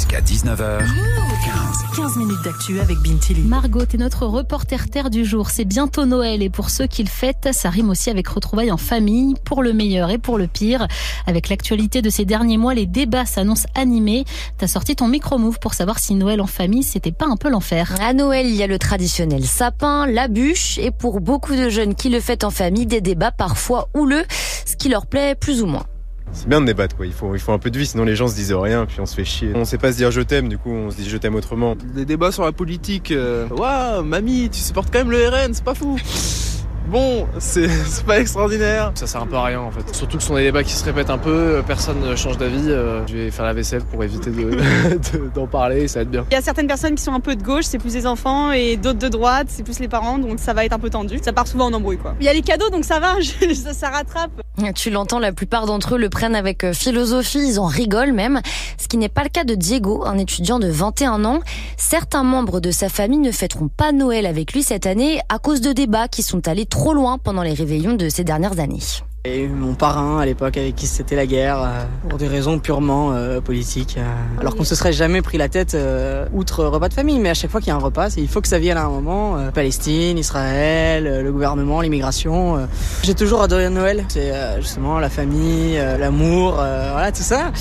Jusqu'à 19h. 15 minutes d'actu avec Bintili. Margot est notre reporter terre du jour. C'est bientôt Noël et pour ceux qui le fêtent, ça rime aussi avec retrouvailles en famille, pour le meilleur et pour le pire. Avec l'actualité de ces derniers mois, les débats s'annoncent animés. T'as sorti ton micro-move pour savoir si Noël en famille, c'était pas un peu l'enfer. À Noël, il y a le traditionnel sapin, la bûche et pour beaucoup de jeunes qui le fêtent en famille, des débats parfois houleux, ce qui leur plaît plus ou moins. C'est bien de débattre, quoi. Il faut, il faut un peu de vie, sinon les gens se disent rien, puis on se fait chier. On sait pas se dire je t'aime, du coup on se dit je t'aime autrement. Des débats sur la politique. Euh... Waouh, mamie, tu supportes quand même le RN, c'est pas fou. Bon, c'est pas extraordinaire. Ça sert un peu à rien en fait. Surtout que ce sont des débats qui se répètent un peu, personne ne change d'avis. Euh, je vais faire la vaisselle pour éviter d'en de, parler, ça va être bien. Il y a certaines personnes qui sont un peu de gauche, c'est plus les enfants, et d'autres de droite, c'est plus les parents, donc ça va être un peu tendu. Ça part souvent en embrouille quoi. Il y a les cadeaux, donc ça va, ça, ça rattrape. Tu l'entends, la plupart d'entre eux le prennent avec euh, philosophie, ils en rigolent même, ce qui n'est pas le cas de Diego, un étudiant de 21 ans. Certains membres de sa famille ne fêteront pas Noël avec lui cette année à cause de débats qui sont allés trop loin pendant les réveillons de ces dernières années. Et mon parrain à l'époque avec qui c'était la guerre euh, pour des raisons purement euh, politiques. Euh, alors qu'on se serait jamais pris la tête outre repas de famille, mais à chaque fois qu'il y a un repas, il faut que ça vienne à un moment. Palestine, Israël, le gouvernement, l'immigration. J'ai toujours adoré Noël. C'est justement la famille, l'amour, voilà tout ça.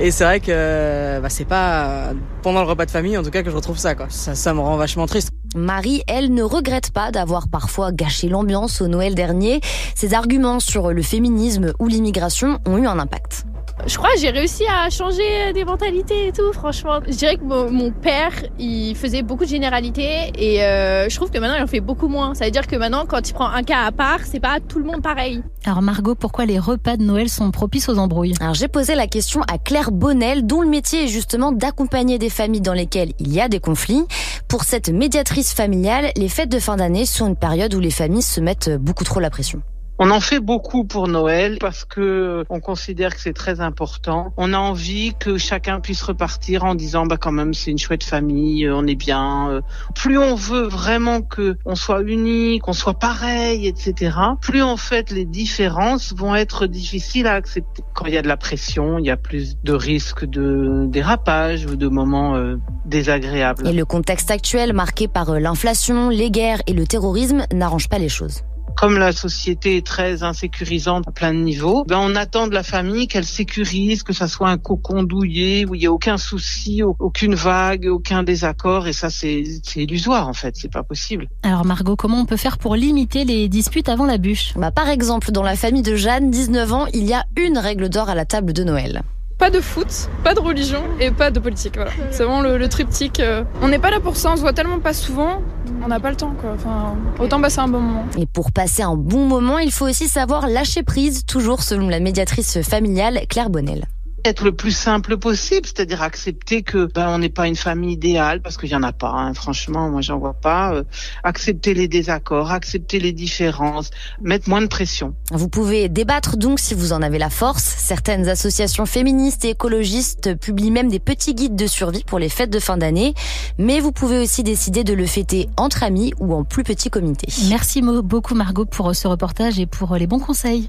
Et c'est vrai que bah, c'est pas pendant le repas de famille en tout cas que je retrouve ça. Quoi. Ça, ça me rend vachement triste. Marie, elle, ne regrette pas d'avoir parfois gâché l'ambiance au Noël dernier. Ses arguments sur le féminisme ou l'immigration ont eu un impact. Je crois que j'ai réussi à changer des mentalités et tout, franchement. Je dirais que mon père, il faisait beaucoup de généralités et euh, je trouve que maintenant, il en fait beaucoup moins. Ça veut dire que maintenant, quand il prend un cas à part, c'est pas tout le monde pareil. Alors Margot, pourquoi les repas de Noël sont propices aux embrouilles? Alors j'ai posé la question à Claire Bonnel, dont le métier est justement d'accompagner des familles dans lesquelles il y a des conflits. Pour cette médiatrice familiale, les fêtes de fin d'année sont une période où les familles se mettent beaucoup trop la pression. On en fait beaucoup pour Noël parce que on considère que c'est très important. On a envie que chacun puisse repartir en disant bah quand même c'est une chouette famille, euh, on est bien. Euh. Plus on veut vraiment que on soit unis, qu'on soit pareil, etc. Plus en fait les différences vont être difficiles à accepter. Quand il y a de la pression, il y a plus de risques de dérapage ou de moments euh, désagréables. Et le contexte actuel marqué par l'inflation, les guerres et le terrorisme n'arrange pas les choses comme la société est très insécurisante à plein de niveaux, ben on attend de la famille qu'elle sécurise, que ça soit un cocon douillet où il y a aucun souci, aucune vague, aucun désaccord, et ça c'est illusoire en fait, c'est pas possible. Alors Margot, comment on peut faire pour limiter les disputes avant la bûche? Bah, Par exemple, dans la famille de Jeanne, 19 ans, il y a une règle d'or à la table de Noël pas de foot, pas de religion et pas de politique. Voilà. C'est vraiment le, triptyque. Euh. On n'est pas là pour ça, on se voit tellement pas souvent, on n'a pas le temps. Quoi. Enfin, autant passer un bon moment. Et pour passer un bon moment, il faut aussi savoir lâcher prise, toujours selon la médiatrice familiale Claire Bonnel être le plus simple possible, c'est-à-dire accepter que ben, on n'est pas une famille idéale parce qu'il y en a pas. Hein. Franchement, moi j'en vois pas. Euh, accepter les désaccords, accepter les différences, mettre moins de pression. Vous pouvez débattre donc si vous en avez la force. Certaines associations féministes et écologistes publient même des petits guides de survie pour les fêtes de fin d'année. Mais vous pouvez aussi décider de le fêter entre amis ou en plus petit comité. Merci beaucoup Margot pour ce reportage et pour les bons conseils.